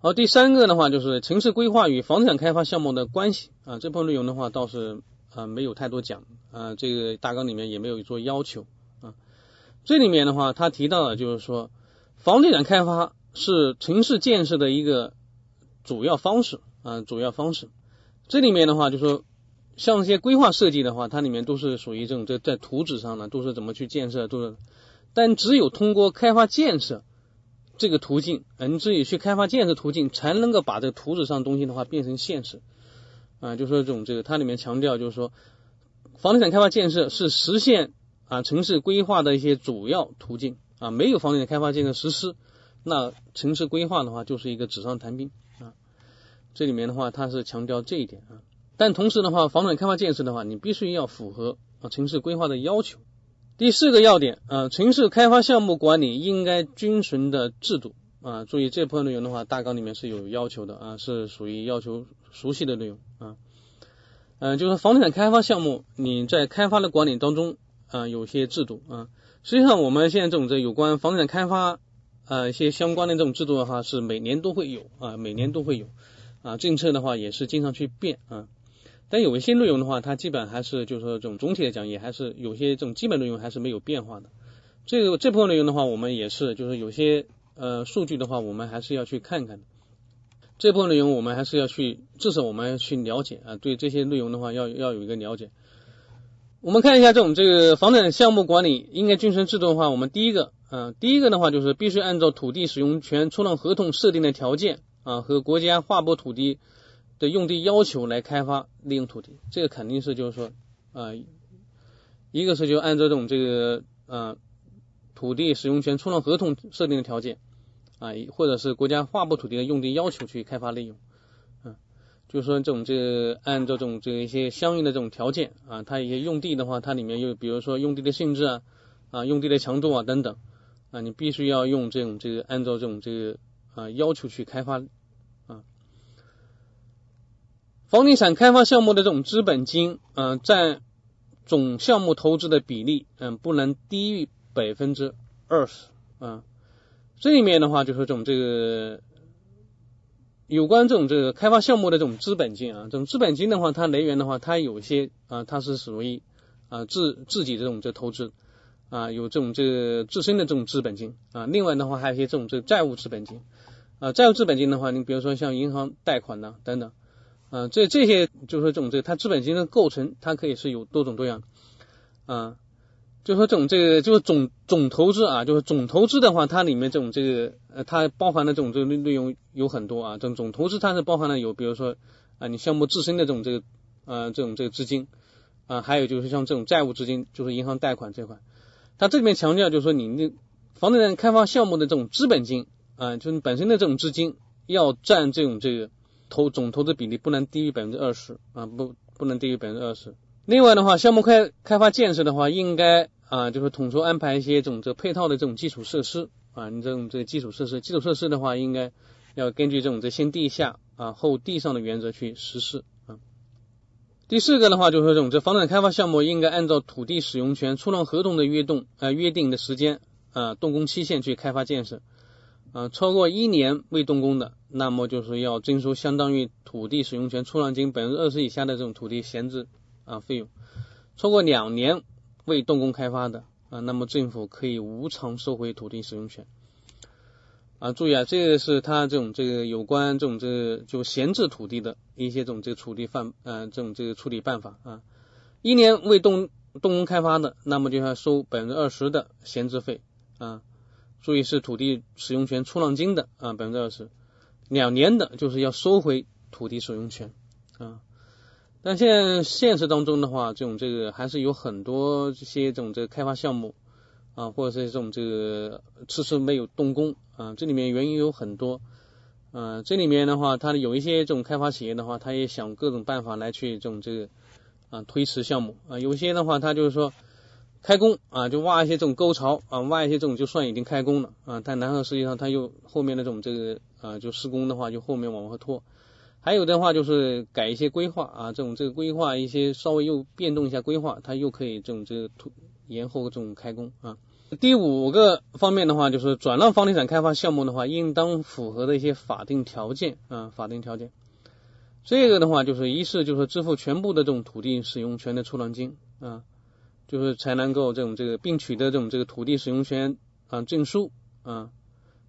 好，第三个的话就是城市规划与房地产开发项目的关系啊，这部分内容的话倒是啊没有太多讲啊，这个大纲里面也没有做要求啊。这里面的话，他提到的就是说，房地产开发是城市建设的一个主要方式啊，主要方式。这里面的话就是说，像一些规划设计的话，它里面都是属于这种在在图纸上呢，都是怎么去建设，都是，但只有通过开发建设。这个途径，嗯，自己去开发建设途径，才能够把这个图纸上东西的话变成现实，啊，就说这种这个，它里面强调就是说，房地产开发建设是实现啊城市规划的一些主要途径。啊，没有房地产开发建设实施，那城市规划的话就是一个纸上谈兵。啊，这里面的话它是强调这一点啊，但同时的话，房产开发建设的话，你必须要符合啊城市规划的要求。第四个要点啊，城市开发项目管理应该遵循的制度啊，注意这部分内容的话，大纲里面是有要求的啊，是属于要求熟悉的内容啊。嗯，就是房地产开发项目，你在开发的管理当中啊，有些制度啊。实际上，我们现在这种这有关房地产开发啊一些相关的这种制度的话，是每年都会有啊，每年都会有啊，政策的话也是经常去变啊。但有一些内容的话，它基本还是就是说，这种总体来讲，也还是有些这种基本内容还是没有变化的。这个这部分内容的话，我们也是就是有些呃数据的话，我们还是要去看看的。这部分内容我们还是要去，至少我们要去了解啊，对这些内容的话，要要有一个了解。我们看一下这种这个房产项目管理应该遵循制度的话，我们第一个啊，第一个的话就是必须按照土地使用权出让合同设定的条件啊和国家划拨土地。的用地要求来开发利用土地，这个肯定是就是说啊，一个是就按照这种这个啊土地使用权出让合同设定的条件啊，或者是国家划拨土地的用地要求去开发利用，嗯，就是说这种这个按照这种这一些相应的这种条件啊，它一些用地的话，它里面又比如说用地的性质啊啊用地的强度啊等等啊，你必须要用这种这个按照这种这个啊要求去开发。房地产开发项目的这种资本金，嗯，占总项目投资的比例，嗯，不能低于百分之二十，啊，这里面的话就是这种这个有关这种这个开发项目的这种资本金啊，这种资本金的话，它来源的话，它有些啊，它是属于啊自自己这种这投资啊，有这种这个自身的这种资本金啊，另外的话还有一些这种这债务资本金啊，债务资本金的话，你比如说像银行贷款呐等等。啊，这这些就是说这种这个它资本金的构成，它可以是有多种多样啊。就说这种这个就是总总投资啊，就是总投资的话，它里面这种这个呃，它包含的这种这个内内容有很多啊。这种总投资它是包含了有，比如说啊，你项目自身的这种这个呃这种这个资金啊，还有就是像这种债务资金，就是银行贷款这块。它这里面强调就是说，你那房地产开发项目的这种资本金啊，就是本身的这种资金要占这种这个。投总投资比例不能低于百分之二十啊，不不能低于百分之二十。另外的话，项目开开发建设的话，应该啊就是统筹安排一些这种这配套的这种基础设施啊，你这种这个基础设施，基础设施的话，应该要根据这种这先地下啊后地上的原则去实施啊。第四个的话，就是这种这房产开发项目应该按照土地使用权出让合同的约动啊约定的时间啊动工期限去开发建设。啊，超过一年未动工的，那么就是要征收相当于土地使用权出让金百分之二十以下的这种土地闲置啊费用。超过两年未动工开发的啊，那么政府可以无偿收回土地使用权。啊，注意啊，这个是他这种这个有关这种这个就闲置土地的一些这种这个处理范啊这种这个处理办法啊。一年未动动工开发的，那么就要收百分之二十的闲置费啊。注意是土地使用权出让金的啊百分之二十，两年的就是要收回土地使用权啊。但现在现实当中的话，这种这个还是有很多这些这种这个开发项目啊，或者是这种这个迟迟没有动工啊。这里面原因有很多啊。这里面的话，它有一些这种开发企业的话，他也想各种办法来去这种这个啊推迟项目啊。有些的话，他就是说。开工啊，就挖一些这种沟槽啊，挖一些这种就算已经开工了啊，但然后实际上它又后面的这种这个啊，就施工的话就后面往后拖。还有的话就是改一些规划啊，这种这个规划一些稍微又变动一下规划，它又可以这种这个延后这种开工啊。第五个方面的话，就是转让房地产开发项目的话，应当符合的一些法定条件啊，法定条件。这个的话，就是一是就是支付全部的这种土地使用权的出让金啊，就是才能够这种这个并取得这种这个土地使用权啊证书啊，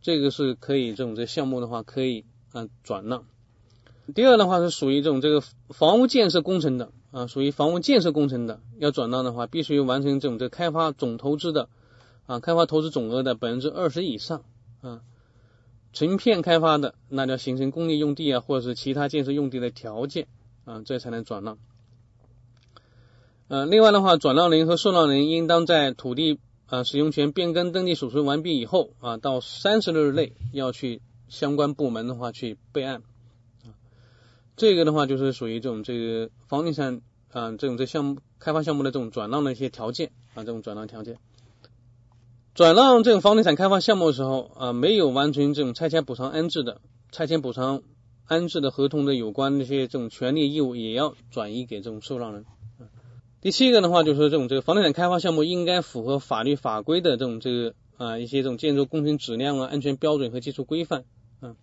这个是可以这种这项目的话可以啊转让。第二的话是属于这种这个房屋建设工程的啊，属于房屋建设工程的，要转让的话，必须完成这种这开发总投资的啊，开发投资总额的百分之二十以上啊。成片开发的，那就要形成工业用地啊，或者是其他建设用地的条件啊，这才能转让。呃，另外的话，转让人和受让人应当在土地啊使用权变更登记手续完毕以后啊，到三十日内要去相关部门的话去备案。这个的话就是属于这种这个房地产啊这种这项目开发项目的这种转让的一些条件啊，这种转让条件。转让这种房地产开发项目的时候啊，没有完成这种拆迁补偿安置的拆迁补偿安置的合同的有关那些这种权利义务，也要转移给这种受让人。第七个的话，就是这种这个房地产开发项目应该符合法律法规的这种这个啊一些这种建筑工程质量啊、安全标准和技术规范啊。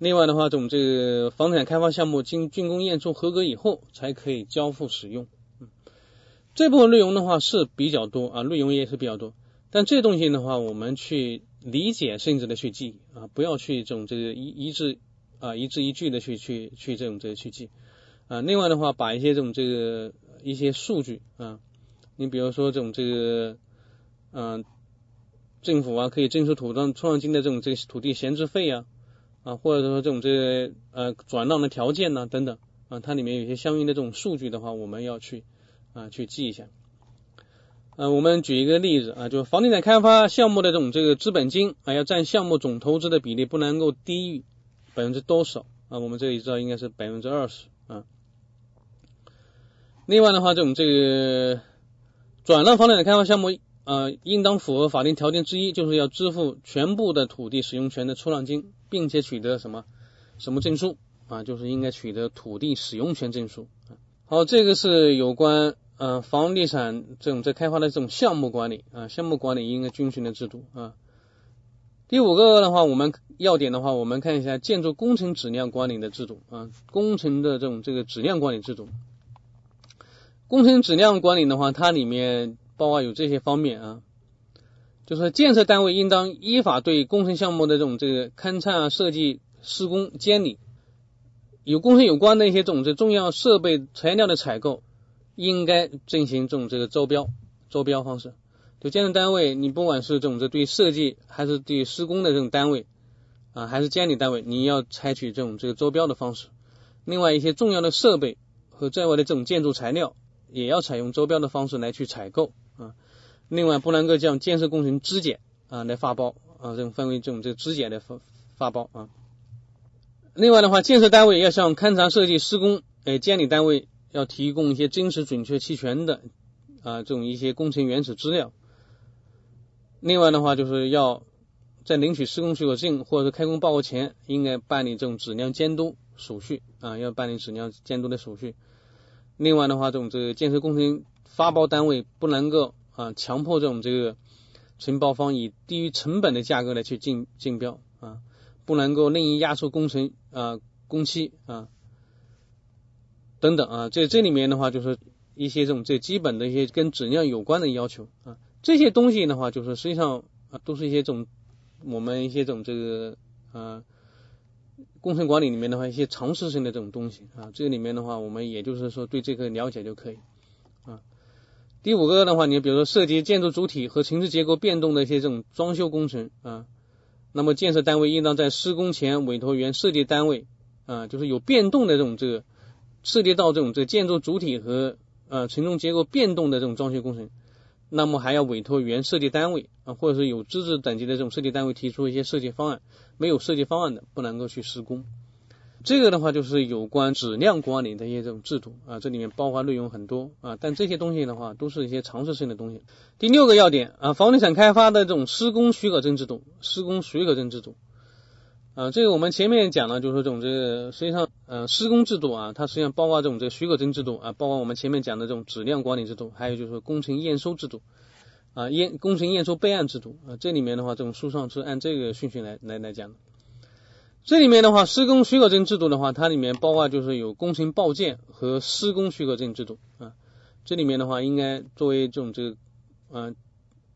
另外的话，这种这个房地产开发项目经竣工验收合格以后，才可以交付使用。嗯这部分内容的话是比较多啊，内容也是比较多。但这东西的话，我们去理解，甚至的去记啊，不要去这种这个一一字啊一字一句的去去去这种这个去记啊。另外的话，把一些这种这个一些数据啊，你比如说这种这个嗯，政府啊可以征收土地出让金的这种这个土地闲置费啊啊，或者说这种这个呃转让的条件呢等等啊，它里面有些相应的这种数据的话，我们要去啊去记一下。呃，我们举一个例子啊，就是房地产开发项目的这种这个资本金啊，要占项目总投资的比例不能够低于百分之多少啊？我们这里知道应该是百分之二十。另外的话，这种这个转让房地产开发项目啊，应当符合法定条件之一，就是要支付全部的土地使用权的出让金，并且取得什么什么证书啊？就是应该取得土地使用权证书。好，这个是有关。呃，房地产这种在开发的这种项目管理啊，项目管理应该遵循的制度啊。第五个的话，我们要点的话，我们看一下建筑工程质量管理的制度啊，工程的这种这个质量管理制度。工程质量管理的话，它里面包括有这些方面啊，就是建设单位应当依法对工程项目的这种这个勘察啊、设计、施工、监理，有工程有关的一些种这重要设备材料的采购。应该进行这种这个招标，招标方式。就建设单位，你不管是这种这对设计还是对施工的这种单位啊，还是监理单位，你要采取这种这个招标的方式。另外一些重要的设备和在外的这种建筑材料，也要采用招标的方式来去采购啊。另外不能够将建设工程质检啊来发包啊，这种分为这种这个质检来发发包啊。另外的话，建设单位要向勘察设计施工诶监理单位。要提供一些真实、准确、齐全的啊这种一些工程原始资料。另外的话，就是要在领取施工许可证或者是开工报告前，应该办理这种质量监督手续啊，要办理质量监督的手续。另外的话，这种这个建设工程发包单位不能够啊强迫这种这个承包方以低于成本的价格来去竞竞标啊，不能够任意压缩工程啊工期啊。等等啊，这这里面的话就是一些这种最基本的一些跟质量有关的要求啊，这些东西的话就是实际上啊都是一些这种我们一些这种这个啊工程管理里面的话一些常识性的这种东西啊，这个里面的话我们也就是说对这个了解就可以啊。第五个的话，你比如说涉及建筑主体和城市结构变动的一些这种装修工程啊，那么建设单位应当在施工前委托原设计单位啊，就是有变动的这种这个。涉及到这种这建筑主体和呃承重结构变动的这种装修工程，那么还要委托原设计单位啊，或者是有资质等级的这种设计单位提出一些设计方案，没有设计方案的不能够去施工。这个的话就是有关质量管理的一些这种制度啊，这里面包含内容很多啊，但这些东西的话都是一些常识性的东西。第六个要点啊，房地产开发的这种施工许可证制度，施工许可证制度。啊，这个我们前面讲了，就是说这种这个实际上，呃，施工制度啊，它实际上包括这种这个许可证制度啊，包括我们前面讲的这种质量管理制度，还有就是说工程验收制度。啊验工程验收备案制度啊，这里面的话，这种书上是按这个顺序来来来讲的。这里面的话，施工许可证制度的话，它里面包括就是有工程报建和施工许可证制度啊。这里面的话，应该作为这种这个嗯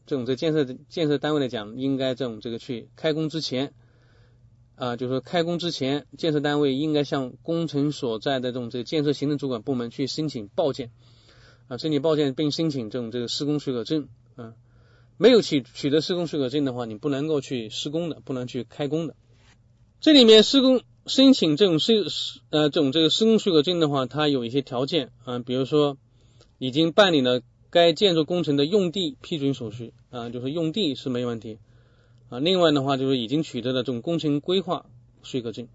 这种这建设建设单位来讲，应该这种这个去开工之前啊，就是说开工之前，建设单位应该向工程所在的这种这个建设行政主管部门去申请报建啊，申请报建并申请这种这个施工许可证啊。没有取取得施工许可证的话，你不能够去施工的，不能去开工的。这里面施工申请这种施呃这种这个施工许可证的话，它有一些条件啊，比如说已经办理了该建筑工程的用地批准手续啊，就是用地是没问题啊。另外的话就是已经取得了这种工程规划许可证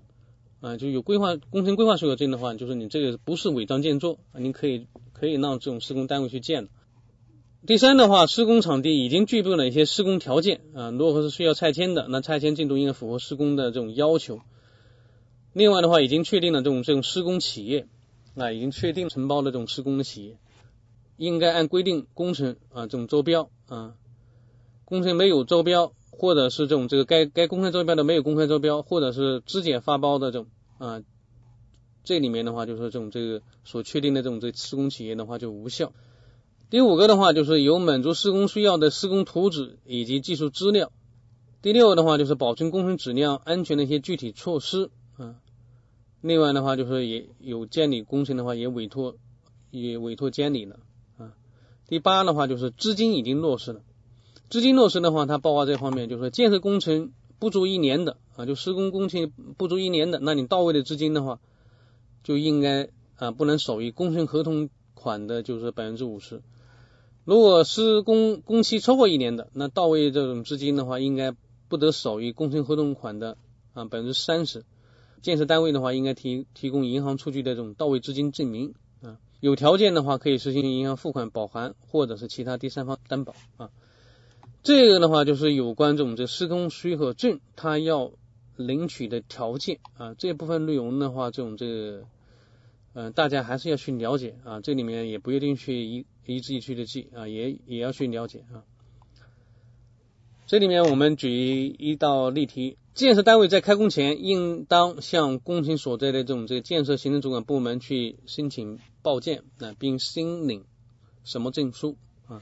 啊，就有规划工程规划许可证的话，就是你这个不是违章建筑啊，你可以可以让这种施工单位去建。第三的话，施工场地已经具备了一些施工条件啊，如果是需要拆迁的，那拆迁进度应该符合施工的这种要求。另外的话，已经确定了这种这种施工企业啊，已经确定承包的这种施工的企业，应该按规定工程啊这种招标啊，工程没有招标，或者是这种这个该该公开招标的没有公开招标，或者是质检发包的这种啊，这里面的话就是这种这个所确定的这种这施工企业的话就无效。第五个的话就是有满足施工需要的施工图纸以及技术资料。第六的话就是保证工程质量安全的一些具体措施啊。另外的话就是也有监理工程的话也委托也委托监理了啊。第八的话就是资金已经落实了。资金落实的话，它包括这方面，就是说建设工程不足一年的啊，就施工工期不足一年的，那你到位的资金的话，就应该啊不能少于工程合同款的就是百分之五十。如果施工工期超过一年的，那到位这种资金的话，应该不得少于工程合同款的啊百分之三十。建设单位的话，应该提提供银行出具的这种到位资金证明啊。有条件的话，可以实行银行付款保函或者是其他第三方担保啊。这个的话就是有关这种这施工许可证，它要领取的条件啊。这部分内容的话，这种这个。嗯，大家还是要去了解啊，这里面也不一定去一一字一句的记啊，也也要去了解啊。这里面我们举一道例题：建设单位在开工前，应当向工程所在的这种这个建设行政主管部门去申请报建啊，并申领什么证书啊？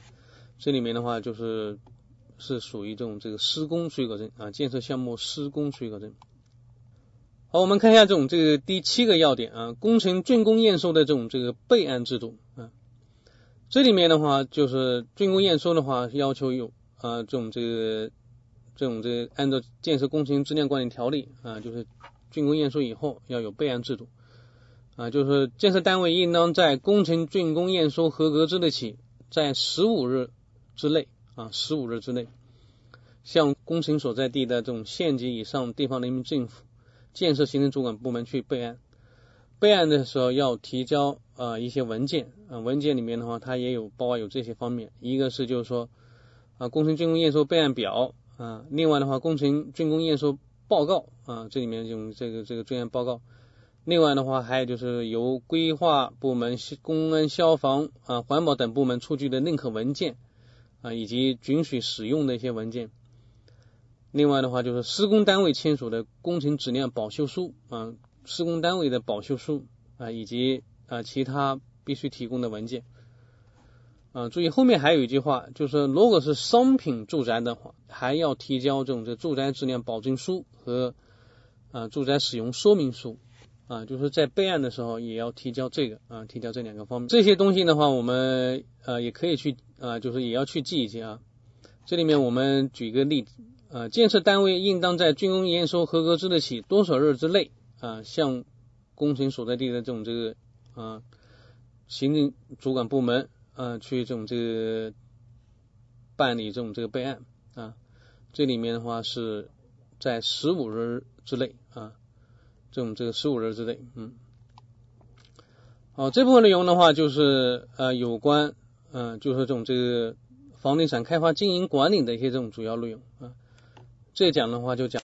这里面的话就是是属于这种这个施工许可证啊，建设项目施工许可证。好，我们看一下这种这个第七个要点啊，工程竣工验收的这种这个备案制度啊，这里面的话就是竣工验收的话要求有啊这种这个这种这个按照建设工程质量管理条例啊，就是竣工验收以后要有备案制度啊，就是建设单位应当在工程竣工验收合格之日起，在十五日之内啊十五日之内，向工程所在地的这种县级以上地方人民政府。建设行政主管部门去备案，备案的时候要提交啊一些文件啊，文件里面的话，它也有包括有这些方面，一个是就是说啊工程竣工验收备案表啊，另外的话工程竣工验收报告啊，这里面这种这个这个专案报告，另外的话还有就是由规划部门、公安、消防啊、环保等部门出具的认可文件啊，以及允许使用的一些文件。另外的话，就是施工单位签署的工程质量保修书啊，施工单位的保修书啊，以及啊其他必须提供的文件啊。注意后面还有一句话，就是如果是商品住宅的话，还要提交这种这住宅质量保证书和啊住宅使用说明书啊，就是在备案的时候也要提交这个啊，提交这两个方面。这些东西的话，我们呃也可以去啊，就是也要去记一记啊。这里面我们举个例子。呃，建设单位应当在竣工验收合格之日起多少日之内啊，向工程所在地的这种这个啊行政主管部门啊去这种这个办理这种这个备案啊，这里面的话是在十五日之内啊，这种这个十五日之内，嗯，好，这部分内容的话就是呃有关嗯就是这种这个房地产开发经营管理的一些这种主要内容啊。这讲的话就讲。